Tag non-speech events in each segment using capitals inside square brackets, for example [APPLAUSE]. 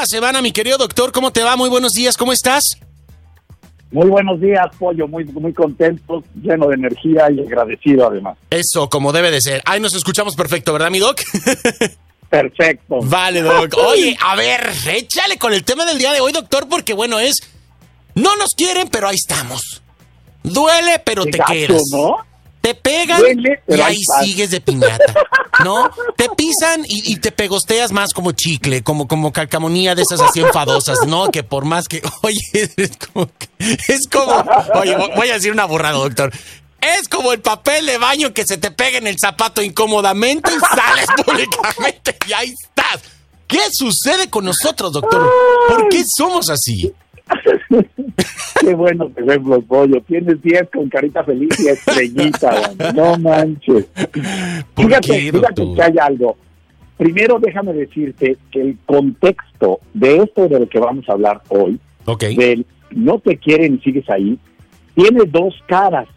cada semana, mi querido doctor. ¿Cómo te va? Muy buenos días, ¿cómo estás? Muy buenos días, Pollo. Muy, muy contento, lleno de energía y agradecido además. Eso, como debe de ser. Ahí nos escuchamos perfecto, ¿verdad, mi doc? [LAUGHS] Perfecto. Vale, doc. Oye, a ver, échale con el tema del día de hoy, doctor, porque bueno, es. No nos quieren, pero ahí estamos. Duele, pero Qué te gacho, quedas. ¿no? Te pegan Duele, y ahí sigues de piñata, ¿no? Te pisan y, y te pegosteas más como chicle, como, como calcamonía de esas así enfadosas, ¿no? Que por más que, [LAUGHS] oye, es como, es como, oye, voy a decir una burrada, doctor. Es como el papel de baño que se te pega en el zapato incómodamente y sales [LAUGHS] públicamente y ahí estás. ¿Qué sucede con nosotros, doctor? ¿Por qué somos así? [LAUGHS] [LAUGHS] Qué bueno que vemos, Pollo. Tienes 10 con carita feliz y estrellita. No manches. ¿Por Fíjate, fíjate que hay algo. Primero, déjame decirte que el contexto de esto de lo que vamos a hablar hoy, Ok. del no te quieren y sigues ahí, tiene dos caras.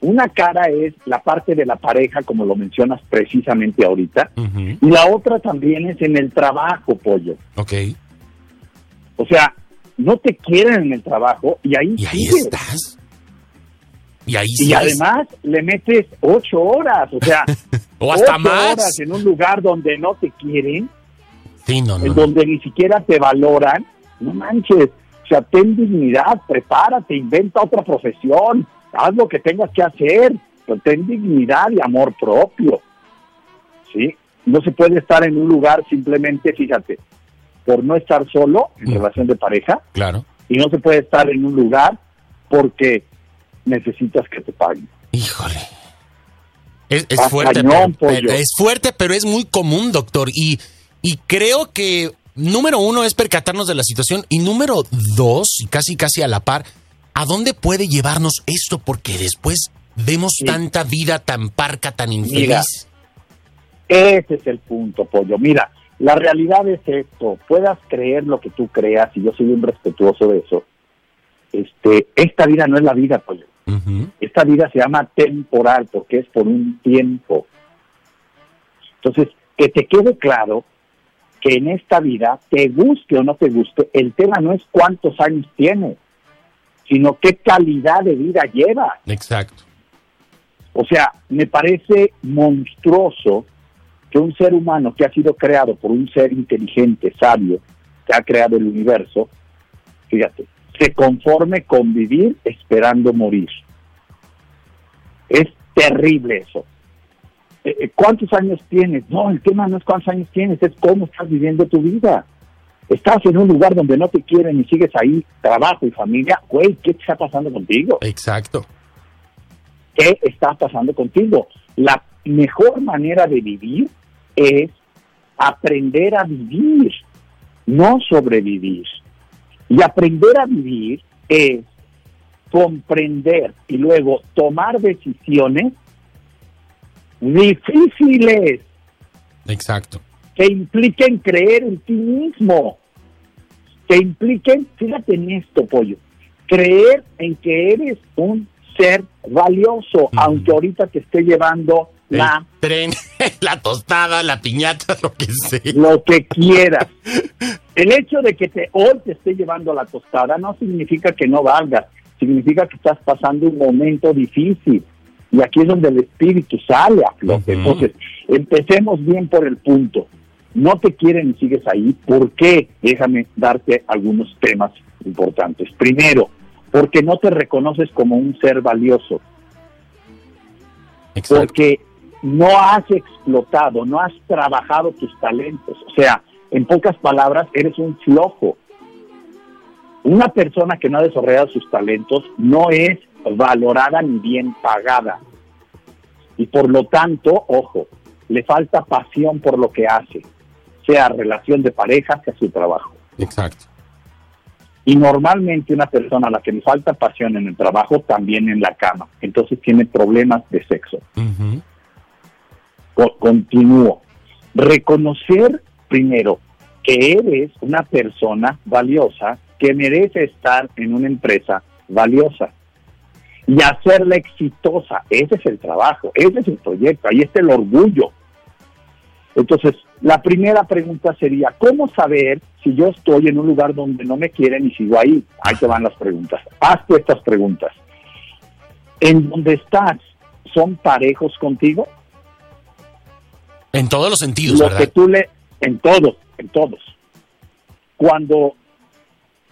Una cara es la parte de la pareja, como lo mencionas precisamente ahorita, y la otra también es en el trabajo, pollo. Ok. O sea, no te quieren en el trabajo y ahí Y ahí estás. Y ahí Y además le metes ocho horas, o sea, [LAUGHS] O hasta ocho más. horas en un lugar donde no te quieren, Sí, no, no. en donde ni siquiera te valoran, no manches, o sea, ten dignidad, prepárate, inventa otra profesión, haz lo que tengas que hacer, pero ten dignidad y amor propio, ¿sí? No se puede estar en un lugar simplemente, fíjate, por no estar solo en Mm. relación de pareja, Claro. y no se puede estar en un lugar porque necesitas que te paguen. Híjole. Es, fuerte, cañón, pero- es fuerte, pero es muy común, doctor. Y, y creo que número uno es percatarnos de la situación y número dos, y casi casi a la par, ¿a dónde puede llevarnos esto? Porque después vemos Sí. tanta vida tan parca, tan infeliz. Mira. Ese es el punto, pollo. Mira, la realidad es esto. Puedas creer lo que tú creas, y yo soy un respetuoso de eso. Este, esta vida no es la vida, pollo. Ujú. Esta vida se llama temporal porque es por un tiempo. Entonces, que te quede claro que en esta vida, te guste o no te guste, el tema no es cuántos años tienes, sino qué calidad de vida llevas. Exacto. O sea, me parece monstruoso que un ser humano que ha sido creado por un ser inteligente, sabio, que ha creado el universo, fíjate, se conforme con vivir esperando morir. Es terrible eso. Eh, eh, ¿Cuántos años tienes? No, el tema no es cuántos años tienes, es cómo estás viviendo tu vida. Estás en un lugar donde no te quieren y sigues ahí, trabajo y familia. Güey, ¿qué está pasando contigo? Exacto. ¿Qué está pasando contigo? La mejor manera de vivir es aprender a vivir, no sobrevivir. Y aprender a vivir es comprender y luego tomar decisiones difíciles Exacto. que impliquen creer en ti mismo, que impliquen, fíjate en esto, pollo, creer en que eres un ser valioso, aunque ahorita te esté llevando la El tren, [LAUGHS] la tostada, la piñata, lo que sea. lo que quieras. El hecho de que te, hoy te esté llevando la tostada no significa que no valgas, significa que estás pasando un momento difícil. Y aquí es donde el espíritu sale a flote. Entonces, empecemos bien por el punto. No te quieren y sigues ahí. ¿Por qué? Déjame darte algunos temas importantes. Primero, porque no te reconoces como un ser valioso Exacto. porque no has explotado, no has trabajado tus talentos. O sea, en pocas palabras, eres un flojo. Una persona que no ha desarrollado sus talentos no es valorada ni bien pagada. Y por lo tanto, ojo, le falta pasión por lo que hace, sea relación de pareja, sea su trabajo. Exacto. Y normalmente una persona a la que le falta pasión en el trabajo, también en la cama. Entonces tiene problemas de sexo. Continúo. Reconocer primero que eres una persona valiosa que merece estar en una empresa valiosa y hacerla exitosa. Ese es el trabajo, ese es el proyecto, ahí está el orgullo. Entonces, la primera pregunta sería, ¿cómo saber si yo estoy en un lugar donde no me quieren y sigo ahí? Ahí te van las preguntas. Hazte estas preguntas. ¿En donde estás son parejos contigo? En todos los sentidos, Lo ¿verdad? que tú le... En todos, en todos. Cuando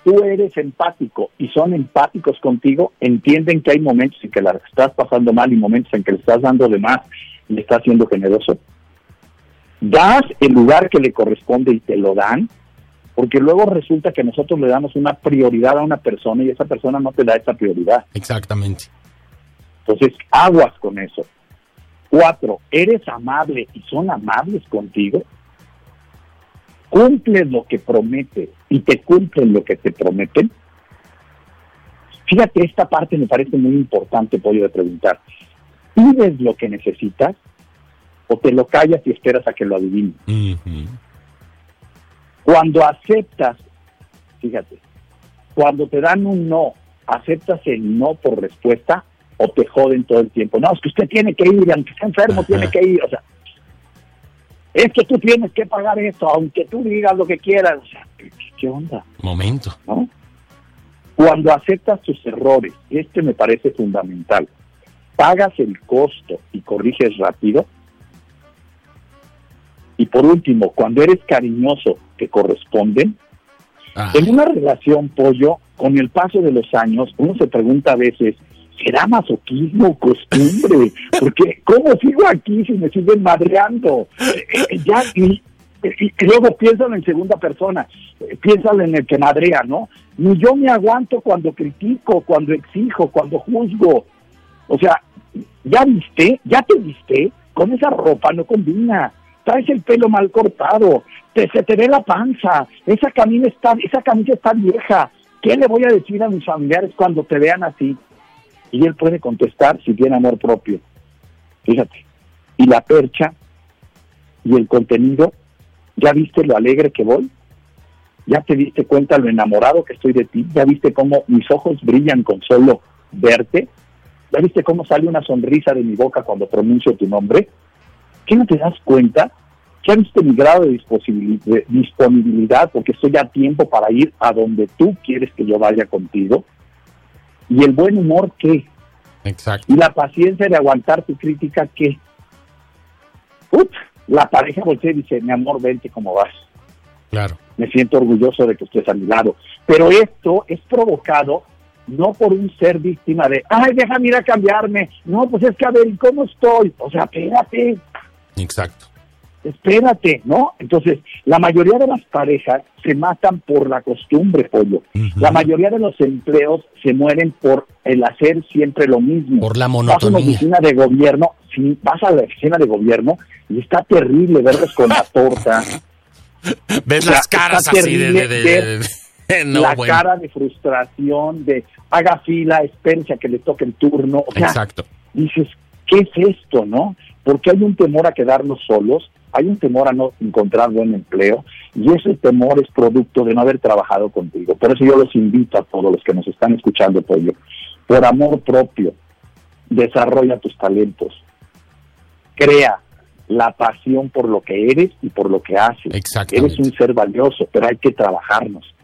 tú eres empático y son empáticos contigo, entienden que hay momentos en que la estás pasando mal y momentos en que le estás dando de más y le estás siendo generoso. Das el lugar que le corresponde y te lo dan, porque luego resulta que nosotros le damos una prioridad a una persona y esa persona no te da esa prioridad. Exactamente. Entonces, aguas con eso. Cuatro, ¿eres amable y son amables contigo? ¿Cumples lo que prometes y te cumplen lo que te prometen? Fíjate, esta parte me parece muy importante, pollo, de preguntar. ¿Pides lo que necesitas o te lo callas y esperas a que lo adivinen? Cuando aceptas, fíjate, cuando te dan un no, ¿aceptas el no por respuesta o te joden todo el tiempo? No, es que usted tiene que ir, aunque esté enfermo, Ajá. tiene que ir. O sea, es que tú tienes que pagar esto, aunque tú digas lo que quieras. O sea, ¿qué, qué onda? Momento. ¿no? Cuando aceptas tus errores, este me parece fundamental, pagas el costo y corriges rápido. Y por último, cuando eres cariñoso, te corresponden. Ah, En una relación, pollo, con el paso de los años, uno se pregunta a veces, ¿será masoquismo costumbre? Porque, ¿cómo sigo aquí si me siguen madreando? Eh, eh, ya, y luego piénsalo en segunda persona, eh, piénsalo en el que madrea, ¿no? Ni yo me aguanto cuando critico, cuando exijo, cuando juzgo. O sea, ¿ya viste? ¿Ya te viste? Con esa ropa no combina. Traes el pelo mal cortado, te, se te ve la panza, esa camisa está, esa camisa está vieja. ¿Qué le voy a decir a mis familiares cuando te vean así? Y él puede contestar si tiene amor propio. Fíjate. Y la percha y el contenido, ¿ya viste lo alegre que voy? ¿Ya te diste cuenta lo enamorado que estoy de ti? ¿Ya viste cómo mis ojos brillan con solo verte? ¿Ya viste cómo sale una sonrisa de mi boca cuando pronuncio tu nombre? ¿Qué no te das cuenta? ¿Ya viste mi grado de disponibilidad porque estoy a tiempo para ir a donde tú quieres que yo vaya contigo? ¿Y el buen humor qué? exacto. ¿Y la paciencia de aguantar tu crítica qué? Uf, la pareja voltea y dice, mi amor, vente como vas Claro. me siento orgulloso de que estés a mi lado. Pero esto es provocado no por un ser víctima de, ay, déjame ir a cambiarme. No, pues es que a ver, ¿y cómo estoy? O sea, espérate, Exacto. Espérate, ¿no? Entonces, la mayoría de las parejas se matan por la costumbre, pollo. La mayoría de los empleos se mueren por el hacer siempre lo mismo. Por la Vas a una monotonía. oficina de gobierno, sí, vas a la oficina de gobierno y está terrible verlos con la torta, [LAUGHS] Ves o sea, las caras así de... de- de- de- de- [LAUGHS] no, la bueno. cara de frustración, de haga fila, espérense a que le toque el turno. O sea, Exacto. dices, ¿qué es esto, no? Porque hay un temor a quedarnos solos, hay un temor a no encontrar buen empleo, y ese temor es producto de no haber trabajado contigo. Por eso yo los invito a todos los que nos están escuchando, Pollo, por amor propio, desarrolla tus talentos, crea la pasión por lo que eres y por lo que haces. Eres un ser valioso, pero hay que trabajarnos.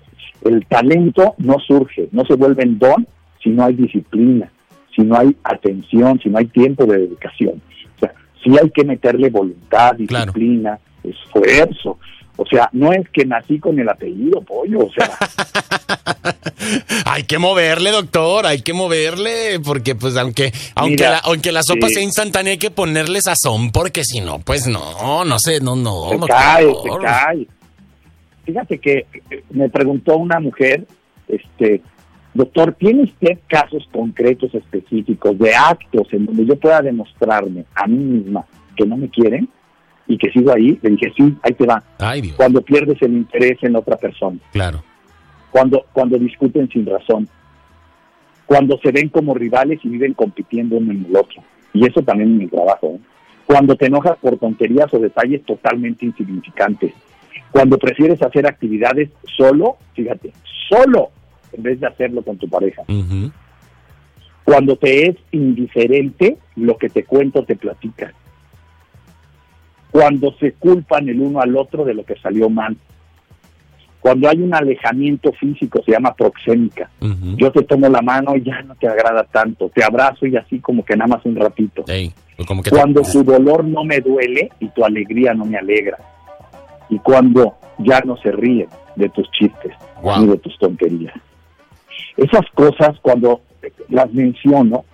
El talento no surge, no se vuelve en don si no hay disciplina, si no hay atención, si no hay tiempo de dedicación. Sí hay que meterle voluntad, Claro. disciplina, esfuerzo. O sea, no es que nací con el apellido pollo, o sea, [LAUGHS] Hay que moverle, doctor, hay que moverle, porque pues aunque aunque Mira, la, aunque la sopa sí. sea instantánea hay que ponerle sazón, porque si no, pues no, no sé, no, no, se doctor. cae, se cae. Fíjate que eh, me preguntó una mujer, este, doctor, ¿tiene usted casos concretos específicos de actos en donde yo pueda demostrarme a mí misma que no me quieren y que sigo ahí? Le dije, sí, ahí te va. Ay, Dios, Cuando pierdes el interés en otra persona, claro. cuando, cuando discuten sin razón, cuando se ven como rivales y viven compitiendo uno en el otro. Y eso también en mi trabajo. ¿eh? Cuando te enojas por tonterías o detalles totalmente insignificantes. Cuando prefieres hacer actividades solo, fíjate, solo, en vez de hacerlo con tu pareja. Cuando te es indiferente lo que te cuento, te platica. cuando se culpan el uno al otro de lo que salió mal. Cuando hay un alejamiento físico, se llama proxémica. Yo te tomo la mano y ya no te agrada tanto. Te abrazo y así como que nada más un ratito. Pues cuando tu dolor no me duele y tu alegría no me alegra. Y cuando ya no se ríen de tus chistes ni de tus tonterías. Esas cosas, cuando las menciono,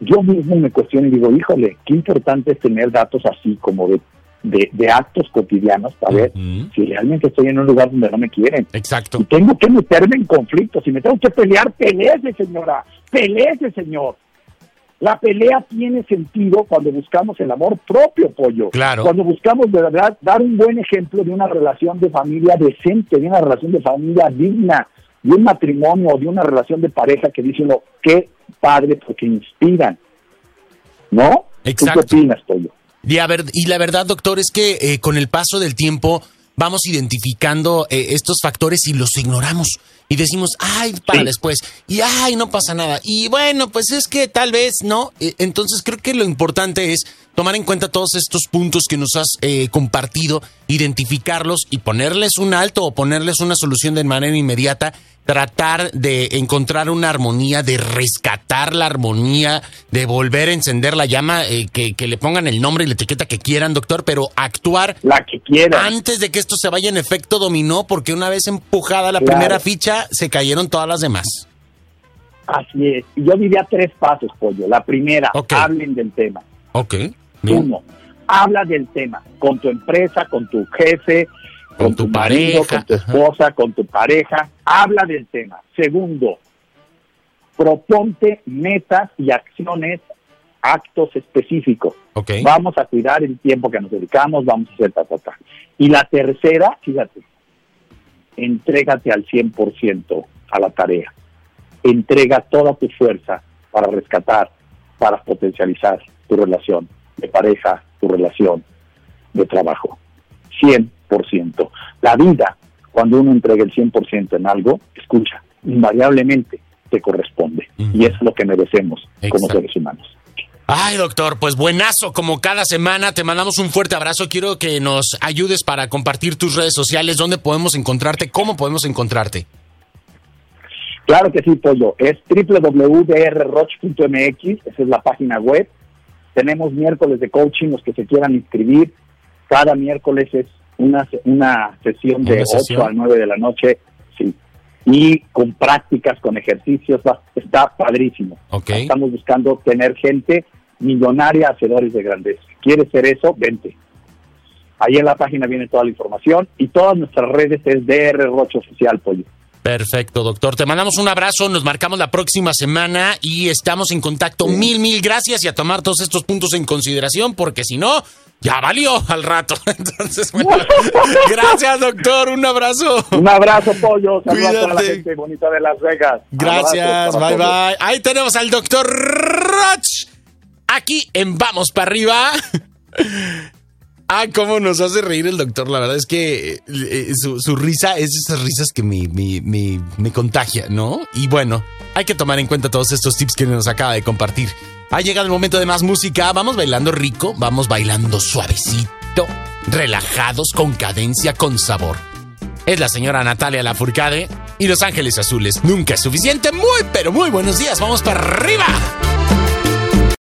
yo mismo me cuestiono y digo, híjole, qué importante es tener datos así como de, de, actos cotidianos para ver si realmente estoy en un lugar donde no me quieren. Exacto. Y tengo que meterme en conflictos. Si me tengo que pelear, peleese, señora. Peleese, señor. La pelea tiene sentido cuando buscamos el amor propio, pollo. Claro. Cuando buscamos de verdad dar un buen ejemplo de una relación de familia decente, de una relación de familia digna, de un matrimonio o de una relación de pareja que dicen lo qué padre porque inspiran. ¿No? Exacto. qué opinas, Pollo? Y, la verdad, doctor, es que eh, con el paso del tiempo vamos identificando eh, estos factores y los ignoramos. Y decimos, ay, para después. Y ay, no pasa nada. Y bueno, pues es que tal vez no. E, entonces creo que lo importante es tomar en cuenta todos estos puntos que nos has eh, compartido, identificarlos y ponerles un alto o ponerles una solución de manera inmediata tratar de encontrar una armonía, de rescatar la armonía, de volver a encender la llama, eh, que, le pongan el nombre y la etiqueta que quieran, doctor, pero actuar la que quieran. antes de que esto se vaya en efecto dominó, porque una vez empujada la primera ficha, se cayeron todas las demás. Así es. Yo diría tres pasos, Pollo. La primera, hablen del tema. Ok. Uno, habla del tema con tu empresa, con tu jefe, con, tu, marido, con tu esposa, con tu pareja, habla del tema. Segundo, proponte metas y acciones, actos específicos. Vamos a cuidar el tiempo que nos dedicamos, vamos a hacer ta, ta, ta. Y la tercera, fíjate, entrégate al 100% a la tarea. Entrega toda tu fuerza para rescatar, para potencializar tu relación de pareja, tu relación de trabajo. 100 la vida, cuando uno entrega el 100% en algo, escucha, invariablemente te corresponde. Y es lo que merecemos como seres humanos. Ay, doctor, pues buenazo, como cada semana, te mandamos un fuerte abrazo. Quiero que nos ayudes para compartir tus redes sociales, dónde podemos encontrarte, cómo podemos encontrarte. Claro que sí, Pollo. Es www.drroch.mx, esa es la página web. Tenemos miércoles de coaching, los que se quieran inscribir. Cada miércoles es una, una sesión de 8 a 9 de la noche, sí. Y con prácticas, con ejercicios, está padrísimo. Estamos buscando tener gente millonaria, hacedores de grandeza. ¿Quieres ser eso? Vente. Ahí en la página viene toda la información y todas nuestras redes es DR Roche Oficial, Pollo. Perfecto, doctor. Te mandamos un abrazo, nos marcamos la próxima semana y estamos en contacto. Mil, mil gracias y a tomar todos estos puntos en consideración porque si no, ya valió al rato. [LAUGHS] Entonces, bueno, [LAUGHS] gracias, doctor. Un abrazo. Un abrazo, pollo. Saludos a toda la gente bonita de Las Vegas. Gracias, bye, bye. Ahí tenemos al doctor Roch. Aquí en Vamos para arriba. [LAUGHS] Ah, cómo nos hace reír el doctor. La verdad es que eh, su, risa es esas risas que me, me, me, me contagia, ¿no? Y bueno, hay que tomar en cuenta todos estos tips que nos acaba de compartir. Ha llegado el momento de más música. Vamos bailando rico, vamos bailando suavecito, relajados, con cadencia, con sabor. Es la señora Natalia Lafourcade y Los Ángeles Azules. Nunca es suficiente. Muy, pero muy buenos días. Vamos para arriba.